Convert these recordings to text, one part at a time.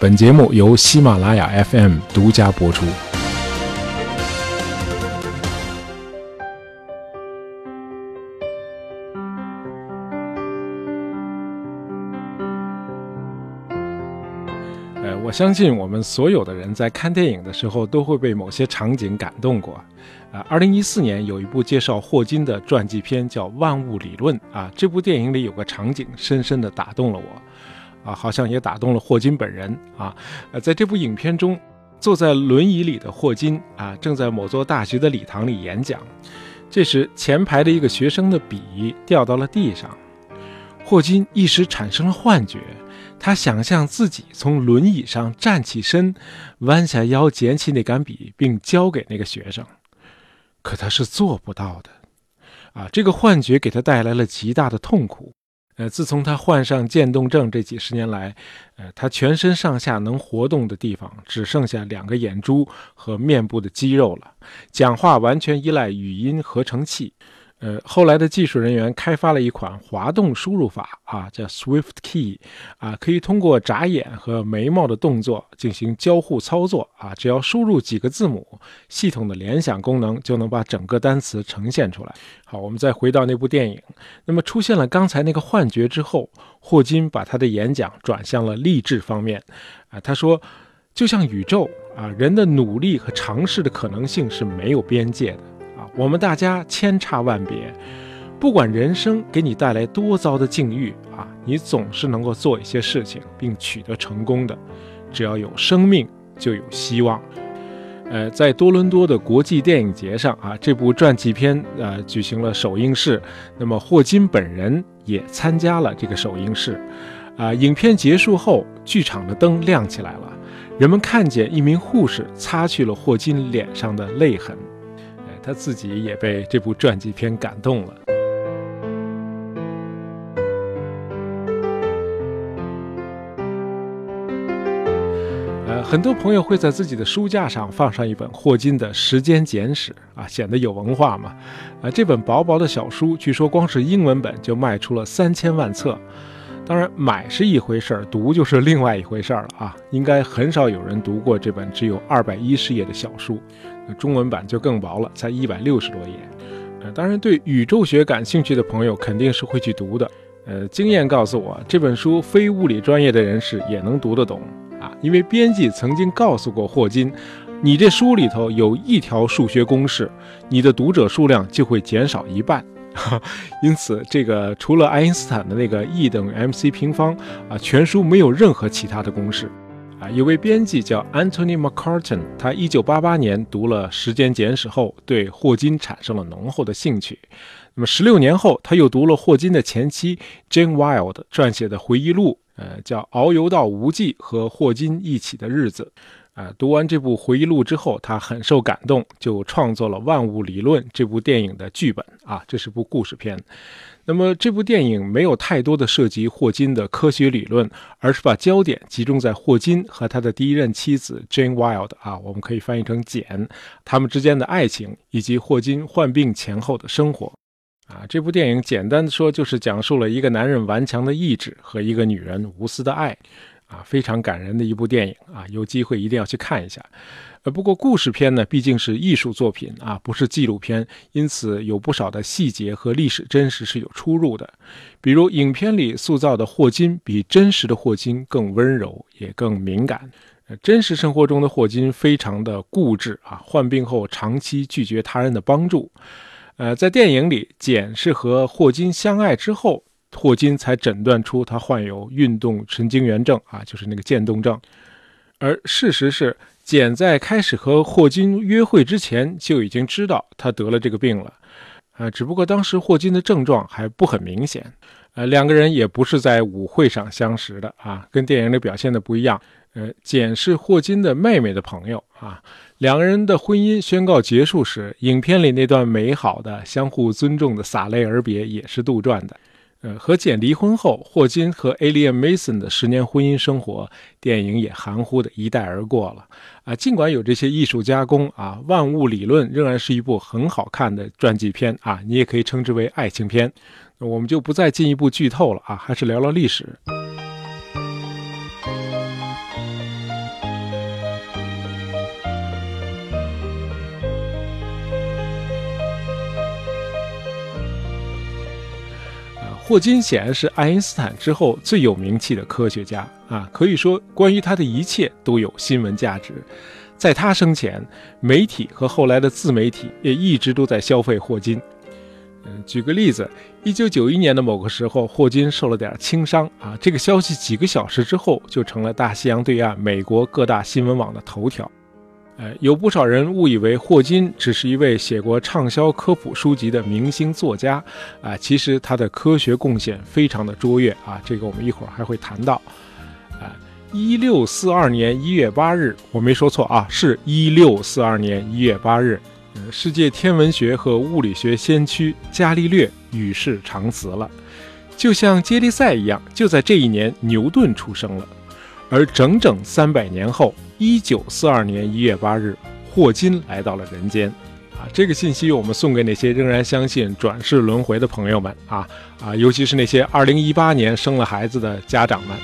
本节目由喜马拉雅 FM 独家播出。呃，我相信我们所有的人在看电影的时候都会被某些场景感动过。啊，二零一四年有一部介绍霍金的传记片叫《万物理论》啊，这部电影里有个场景深深的打动了我，啊，好像也打动了霍金本人啊。呃，在这部影片中，坐在轮椅里的霍金啊，正在某座大学的礼堂里演讲，这时前排的一个学生的笔掉到了地上，霍金一时产生了幻觉。他想象自己从轮椅上站起身，弯下腰捡起那杆笔，并交给那个学生，可他是做不到的。啊，这个幻觉给他带来了极大的痛苦。呃，自从他患上渐冻症这几十年来，呃，他全身上下能活动的地方只剩下两个眼珠和面部的肌肉了，讲话完全依赖语音合成器。呃，后来的技术人员开发了一款滑动输入法啊，叫 Swift Key，啊，可以通过眨眼和眉毛的动作进行交互操作啊，只要输入几个字母，系统的联想功能就能把整个单词呈现出来。好，我们再回到那部电影，那么出现了刚才那个幻觉之后，霍金把他的演讲转向了励志方面，啊，他说，就像宇宙啊，人的努力和尝试的可能性是没有边界的。我们大家千差万别，不管人生给你带来多糟的境遇啊，你总是能够做一些事情并取得成功的。只要有生命，就有希望。呃，在多伦多的国际电影节上啊，这部传记片呃举行了首映式，那么霍金本人也参加了这个首映式。啊，影片结束后，剧场的灯亮起来了，人们看见一名护士擦去了霍金脸上的泪痕。他自己也被这部传记片感动了。呃，很多朋友会在自己的书架上放上一本霍金的《时间简史》啊，显得有文化嘛。啊，这本薄薄的小书，据说光是英文本就卖出了三千万册。当然，买是一回事儿，读就是另外一回事儿了啊。应该很少有人读过这本只有二百一十页的小书。中文版就更薄了，才一百六十多页。呃，当然，对宇宙学感兴趣的朋友肯定是会去读的。呃，经验告诉我，这本书非物理专业的人士也能读得懂啊，因为编辑曾经告诉过霍金，你这书里头有一条数学公式，你的读者数量就会减少一半。因此，这个除了爱因斯坦的那个 E 等于 mc 平方啊，全书没有任何其他的公式。啊，有位编辑叫 Antony McCarton，他一九八八年读了《时间简史》后，对霍金产生了浓厚的兴趣。那么十六年后，他又读了霍金的前妻 Jane Wilde 撰写的回忆录，呃，叫《遨游到无际和霍金一起的日子》。啊，读完这部回忆录之后，他很受感动，就创作了《万物理论》这部电影的剧本。啊，这是部故事片。那么这部电影没有太多的涉及霍金的科学理论，而是把焦点集中在霍金和他的第一任妻子 Jane Wilde 啊，我们可以翻译成简，他们之间的爱情以及霍金患病前后的生活。啊，这部电影简单的说就是讲述了一个男人顽强的意志和一个女人无私的爱。啊，非常感人的一部电影啊，有机会一定要去看一下。呃，不过故事片呢，毕竟是艺术作品啊，不是纪录片，因此有不少的细节和历史真实是有出入的。比如影片里塑造的霍金比真实的霍金更温柔，也更敏感。呃，真实生活中的霍金非常的固执啊，患病后长期拒绝他人的帮助。呃，在电影里，简是和霍金相爱之后。霍金才诊断出他患有运动神经元症啊，就是那个渐冻症。而事实是，简在开始和霍金约会之前就已经知道他得了这个病了，啊，只不过当时霍金的症状还不很明显。呃，两个人也不是在舞会上相识的啊，跟电影里表现的不一样。呃，简是霍金的妹妹的朋友啊，两个人的婚姻宣告结束时，影片里那段美好的相互尊重的洒泪而别也是杜撰的。呃，和简离婚后，霍金和 Alien Mason 的十年婚姻生活，电影也含糊的一带而过了。啊，尽管有这些艺术加工，啊，万物理论仍然是一部很好看的传记片啊，你也可以称之为爱情片。那我们就不再进一步剧透了啊，还是聊聊历史。霍金显然是爱因斯坦之后最有名气的科学家啊，可以说关于他的一切都有新闻价值。在他生前，媒体和后来的自媒体也一直都在消费霍金。嗯，举个例子，一九九一年的某个时候，霍金受了点轻伤啊，这个消息几个小时之后就成了大西洋对岸美国各大新闻网的头条。呃，有不少人误以为霍金只是一位写过畅销科普书籍的明星作家，啊，其实他的科学贡献非常的卓越啊，这个我们一会儿还会谈到。啊，一六四二年一月八日，我没说错啊，是一六四二年一月八日，呃，世界天文学和物理学先驱伽利略与世长辞了，就像接力赛一样，就在这一年，牛顿出生了，而整整三百年后。一九四二年一月八日，霍金来到了人间，啊，这个信息我们送给那些仍然相信转世轮回的朋友们啊啊，尤其是那些二零一八年生了孩子的家长们。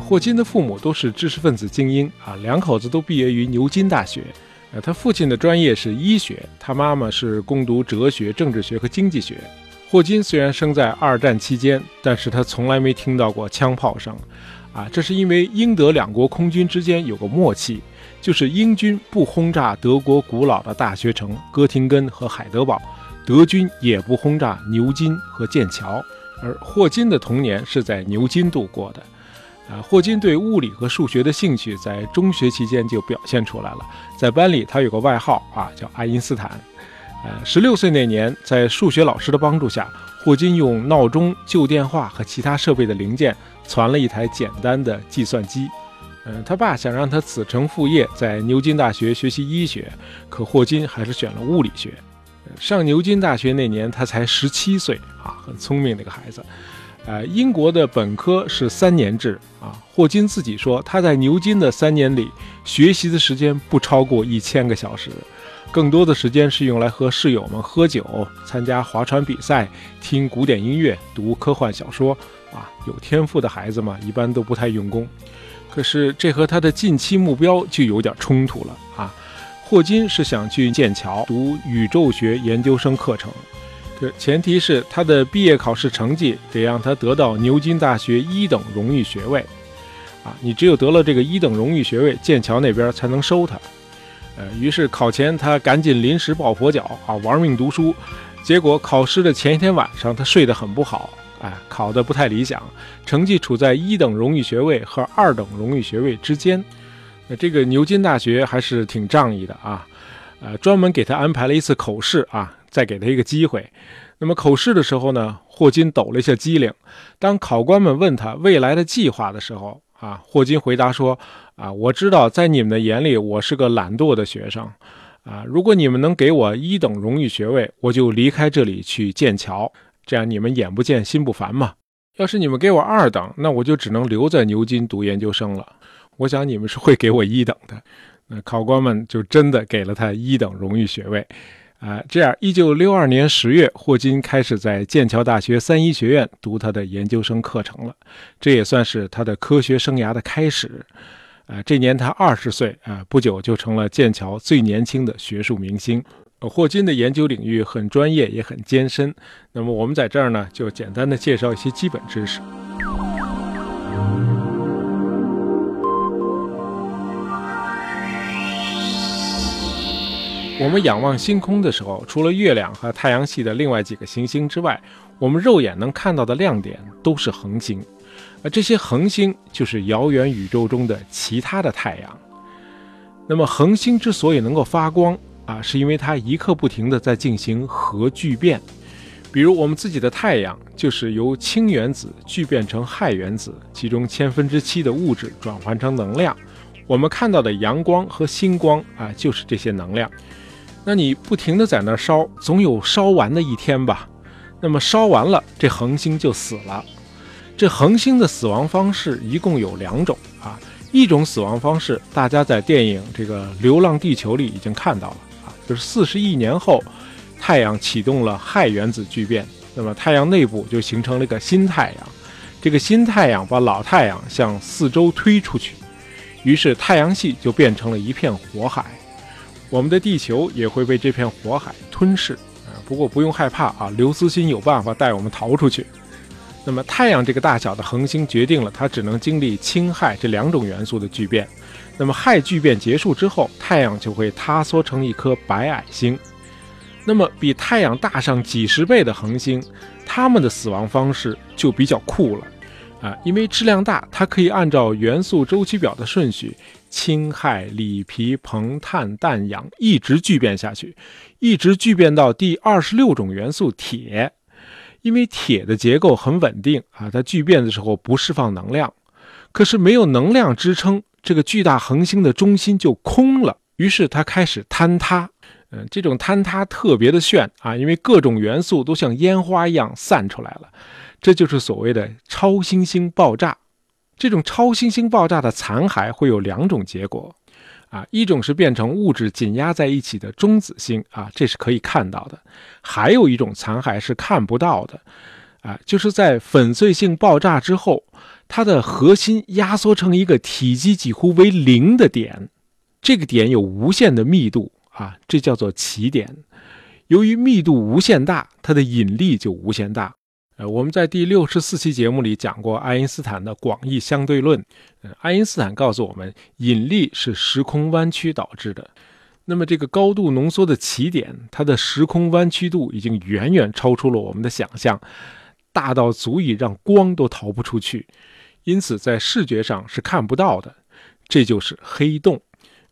霍金的父母都是知识分子精英啊，两口子都毕业于牛津大学，呃，他父亲的专业是医学，他妈妈是攻读哲学、政治学和经济学。霍金虽然生在二战期间，但是他从来没听到过枪炮声。啊，这是因为英德两国空军之间有个默契，就是英军不轰炸德国古老的大学城哥廷根和海德堡，德军也不轰炸牛津和剑桥。而霍金的童年是在牛津度过的。啊，霍金对物理和数学的兴趣在中学期间就表现出来了，在班里他有个外号啊，叫爱因斯坦。呃，十六岁那年，在数学老师的帮助下，霍金用闹钟、旧电话和其他设备的零件。攒了一台简单的计算机，嗯，他爸想让他子承父业，在牛津大学学习医学，可霍金还是选了物理学。上牛津大学那年，他才十七岁啊，很聪明的一个孩子。呃，英国的本科是三年制啊，霍金自己说，他在牛津的三年里学习的时间不超过一千个小时，更多的时间是用来和室友们喝酒、参加划船比赛、听古典音乐、读科幻小说。啊，有天赋的孩子嘛，一般都不太用功。可是这和他的近期目标就有点冲突了啊！霍金是想去剑桥读宇宙学研究生课程，这前提是他的毕业考试成绩得让他得到牛津大学一等荣誉学位。啊，你只有得了这个一等荣誉学位，剑桥那边才能收他。呃，于是考前他赶紧临时抱佛脚啊，玩命读书。结果考试的前一天晚上，他睡得很不好。哎，考得不太理想，成绩处在一等荣誉学位和二等荣誉学位之间。那这个牛津大学还是挺仗义的啊，呃，专门给他安排了一次口试啊，再给他一个机会。那么口试的时候呢，霍金抖了一下机灵。当考官们问他未来的计划的时候啊，霍金回答说：“啊，我知道在你们的眼里我是个懒惰的学生，啊，如果你们能给我一等荣誉学位，我就离开这里去剑桥。”这样你们眼不见心不烦嘛？要是你们给我二等，那我就只能留在牛津读研究生了。我想你们是会给我一等的。那考官们就真的给了他一等荣誉学位。啊，这样，一九六二年十月，霍金开始在剑桥大学三一学院读他的研究生课程了。这也算是他的科学生涯的开始。啊，这年他二十岁啊，不久就成了剑桥最年轻的学术明星。霍金的研究领域很专业，也很艰深。那么我们在这儿呢，就简单的介绍一些基本知识。我们仰望星空的时候，除了月亮和太阳系的另外几个行星之外，我们肉眼能看到的亮点都是恒星。而这些恒星就是遥远宇宙中的其他的太阳。那么恒星之所以能够发光，啊，是因为它一刻不停地在进行核聚变，比如我们自己的太阳就是由氢原子聚变成氦原子，其中千分之七的物质转换成能量。我们看到的阳光和星光啊，就是这些能量。那你不停地在那烧，总有烧完的一天吧？那么烧完了，这恒星就死了。这恒星的死亡方式一共有两种啊，一种死亡方式大家在电影这个《流浪地球》里已经看到了啊。就是四十亿年后，太阳启动了氦原子聚变，那么太阳内部就形成了一个新太阳。这个新太阳把老太阳向四周推出去，于是太阳系就变成了一片火海。我们的地球也会被这片火海吞噬。啊，不过不用害怕啊，刘慈欣有办法带我们逃出去。那么太阳这个大小的恒星决定了它只能经历氢氦这两种元素的聚变。那么氦聚变结束之后，太阳就会塌缩成一颗白矮星。那么比太阳大上几十倍的恒星，它们的死亡方式就比较酷了。啊，因为质量大，它可以按照元素周期表的顺序，氢、氦、锂、铍、硼、碳、氮、氧一直聚变下去，一直聚变到第二十六种元素铁。因为铁的结构很稳定啊，它聚变的时候不释放能量，可是没有能量支撑，这个巨大恒星的中心就空了，于是它开始坍塌。嗯，这种坍塌特别的炫啊，因为各种元素都像烟花一样散出来了。这就是所谓的超新星爆炸。这种超新星爆炸的残骸会有两种结果，啊，一种是变成物质紧压在一起的中子星，啊，这是可以看到的；还有一种残骸是看不到的，啊，就是在粉碎性爆炸之后，它的核心压缩成一个体积几乎为零的点，这个点有无限的密度，啊，这叫做奇点。由于密度无限大，它的引力就无限大。呃，我们在第六十四期节目里讲过爱因斯坦的广义相对论。呃，爱因斯坦告诉我们，引力是时空弯曲导致的。那么，这个高度浓缩的起点，它的时空弯曲度已经远远超出了我们的想象，大到足以让光都逃不出去，因此在视觉上是看不到的。这就是黑洞。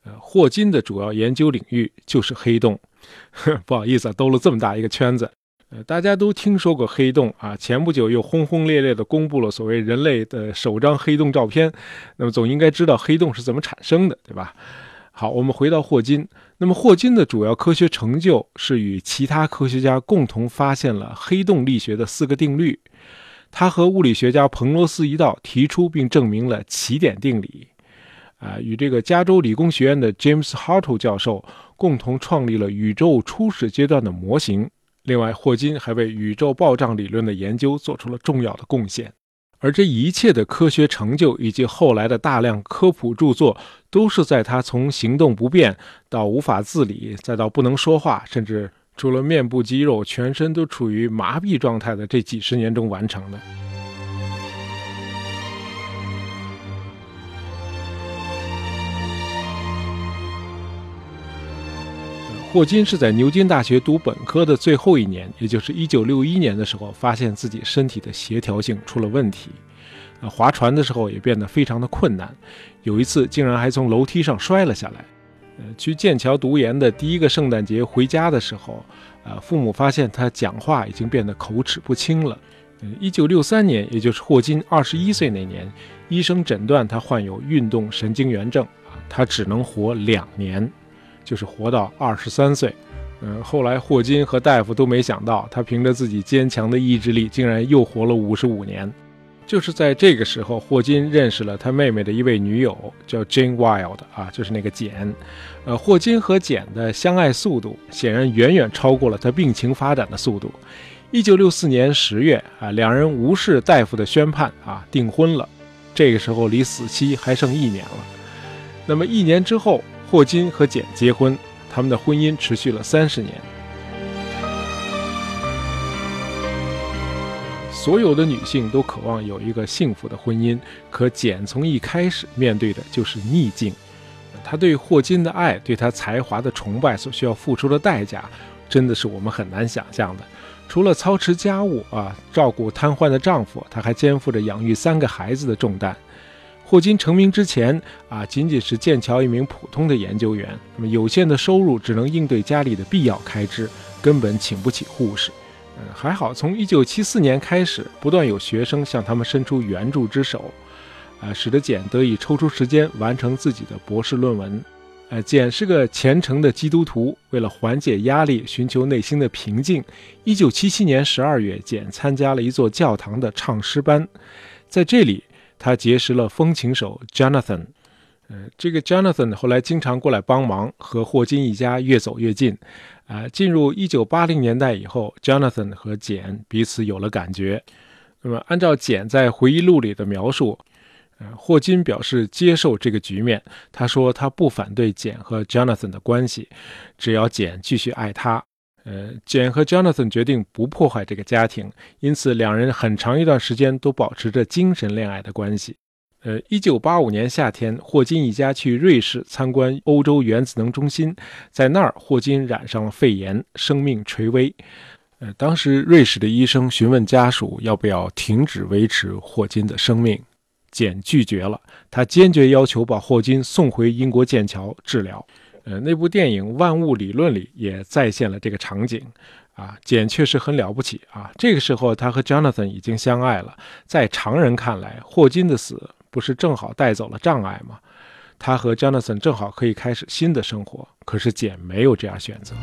呃，霍金的主要研究领域就是黑洞。不好意思啊，兜了这么大一个圈子。呃，大家都听说过黑洞啊，前不久又轰轰烈烈地公布了所谓人类的首张黑洞照片，那么总应该知道黑洞是怎么产生的，对吧？好，我们回到霍金，那么霍金的主要科学成就是与其他科学家共同发现了黑洞力学的四个定律，他和物理学家彭罗斯一道提出并证明了奇点定理，啊，与这个加州理工学院的 James Hartle 教授共同创立了宇宙初始阶段的模型。另外，霍金还为宇宙暴胀理论的研究做出了重要的贡献，而这一切的科学成就以及后来的大量科普著作，都是在他从行动不便到无法自理，再到不能说话，甚至除了面部肌肉，全身都处于麻痹状态的这几十年中完成的。霍金是在牛津大学读本科的最后一年，也就是1961年的时候，发现自己身体的协调性出了问题，啊，划船的时候也变得非常的困难，有一次竟然还从楼梯上摔了下来。呃，去剑桥读研的第一个圣诞节回家的时候，呃，父母发现他讲话已经变得口齿不清了。嗯，1963年，也就是霍金21岁那年，医生诊断他患有运动神经元症，啊，他只能活两年。就是活到二十三岁，嗯，后来霍金和大夫都没想到，他凭着自己坚强的意志力，竟然又活了五十五年。就是在这个时候，霍金认识了他妹妹的一位女友，叫 Jane Wild 啊，就是那个简。呃，霍金和简的相爱速度显然远远超过了他病情发展的速度。一九六四年十月啊，两人无视大夫的宣判啊，订婚了。这个时候离死期还剩一年了。那么一年之后。霍金和简结婚，他们的婚姻持续了三十年。所有的女性都渴望有一个幸福的婚姻，可简从一开始面对的就是逆境。她对霍金的爱，对他才华的崇拜，所需要付出的代价，真的是我们很难想象的。除了操持家务啊，照顾瘫痪的丈夫，她还肩负着养育三个孩子的重担。霍金成名之前啊，仅仅是剑桥一名普通的研究员，那么有限的收入只能应对家里的必要开支，根本请不起护士。嗯，还好，从1974年开始，不断有学生向他们伸出援助之手，啊，使得简得以抽出时间完成自己的博士论文。呃，简是个虔诚的基督徒，为了缓解压力，寻求内心的平静，1977年12月，简参加了一座教堂的唱诗班，在这里。他结识了风琴手 Jonathan，呃，这个 Jonathan 后来经常过来帮忙，和霍金一家越走越近。啊，进入一九八零年代以后，Jonathan 和简彼此有了感觉。那么，按照简在回忆录里的描述，呃，霍金表示接受这个局面。他说他不反对简和 Jonathan 的关系，只要简继续爱他。呃，简和 Jonathan 决定不破坏这个家庭，因此两人很长一段时间都保持着精神恋爱的关系。呃，一九八五年夏天，霍金一家去瑞士参观欧洲原子能中心，在那儿，霍金染上了肺炎，生命垂危。呃，当时瑞士的医生询问家属要不要停止维持霍金的生命，简拒绝了，他坚决要求把霍金送回英国剑桥治疗。呃，那部电影《万物理论》里也再现了这个场景，啊，简确实很了不起啊。这个时候，他和 Jonathan 已经相爱了。在常人看来，霍金的死不是正好带走了障碍吗？他和 Jonathan 正好可以开始新的生活。可是简没有这样选择。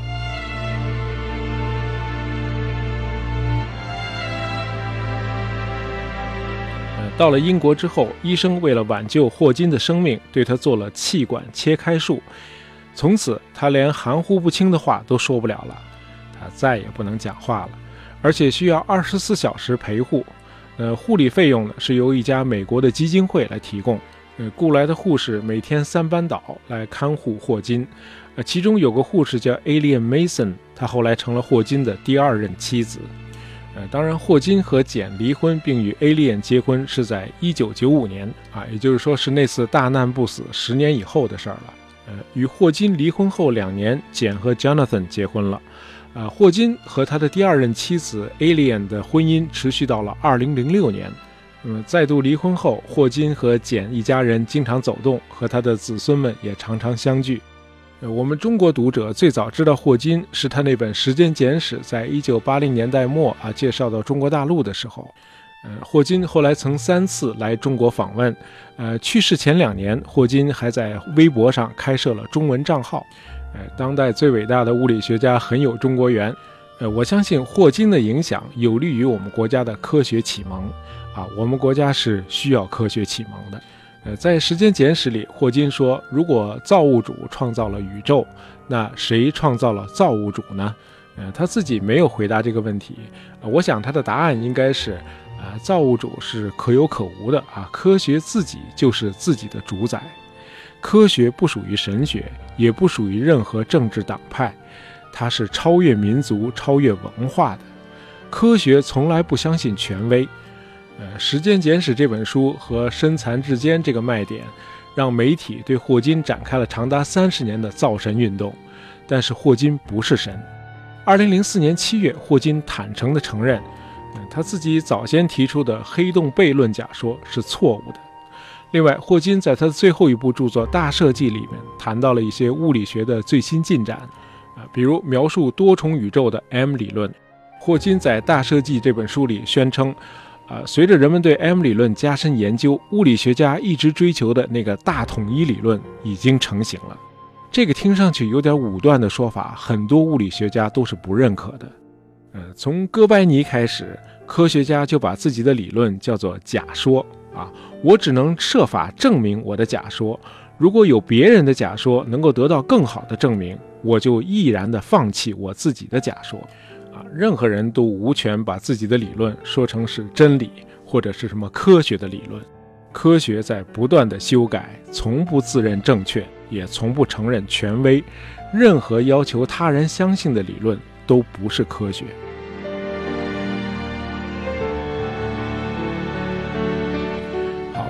呃，到了英国之后，医生为了挽救霍金的生命，对他做了气管切开术。从此，他连含糊不清的话都说不了了，他再也不能讲话了，而且需要二十四小时陪护。呃，护理费用呢是由一家美国的基金会来提供。呃，雇来的护士每天三班倒来看护霍金。呃，其中有个护士叫 Alien Mason，她后来成了霍金的第二任妻子。呃，当然，霍金和简离婚并与 Alien 结婚是在一九九五年啊，也就是说是那次大难不死十年以后的事儿了。呃，与霍金离婚后两年，简和 Jonathan 结婚了。啊，霍金和他的第二任妻子 Alien 的婚姻持续到了2006年。嗯，再度离婚后，霍金和简一家人经常走动，和他的子孙们也常常相聚。呃，我们中国读者最早知道霍金是他那本《时间简史》在一九八零年代末啊介绍到中国大陆的时候。呃，霍金后来曾三次来中国访问。呃，去世前两年，霍金还在微博上开设了中文账号。呃，当代最伟大的物理学家很有中国缘。呃，我相信霍金的影响有利于我们国家的科学启蒙。啊，我们国家是需要科学启蒙的。呃，在《时间简史》里，霍金说：“如果造物主创造了宇宙，那谁创造了造物主呢？”呃，他自己没有回答这个问题。我想他的答案应该是。啊，造物主是可有可无的啊！科学自己就是自己的主宰，科学不属于神学，也不属于任何政治党派，它是超越民族、超越文化的。科学从来不相信权威。呃，《时间简史》这本书和身残志坚这个卖点，让媒体对霍金展开了长达三十年的造神运动。但是霍金不是神。二零零四年七月，霍金坦诚地承认。他自己早先提出的黑洞悖论假说是错误的。另外，霍金在他的最后一部著作《大设计》里面谈到了一些物理学的最新进展，啊，比如描述多重宇宙的 M 理论。霍金在《大设计》这本书里宣称，啊，随着人们对 M 理论加深研究，物理学家一直追求的那个大统一理论已经成型了。这个听上去有点武断的说法，很多物理学家都是不认可的。呃，从哥白尼开始，科学家就把自己的理论叫做假说啊。我只能设法证明我的假说，如果有别人的假说能够得到更好的证明，我就毅然地放弃我自己的假说。啊，任何人都无权把自己的理论说成是真理或者是什么科学的理论。科学在不断的修改，从不自认正确，也从不承认权威。任何要求他人相信的理论都不是科学。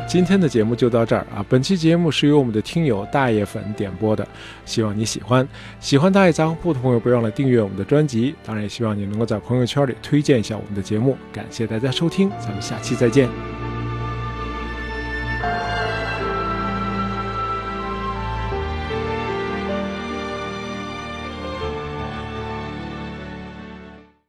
今天的节目就到这儿啊！本期节目是由我们的听友大爷粉点播的，希望你喜欢。喜欢大爷杂货铺的朋友，别忘了订阅我们的专辑。当然，也希望你能够在朋友圈里推荐一下我们的节目。感谢大家收听，咱们下期再见。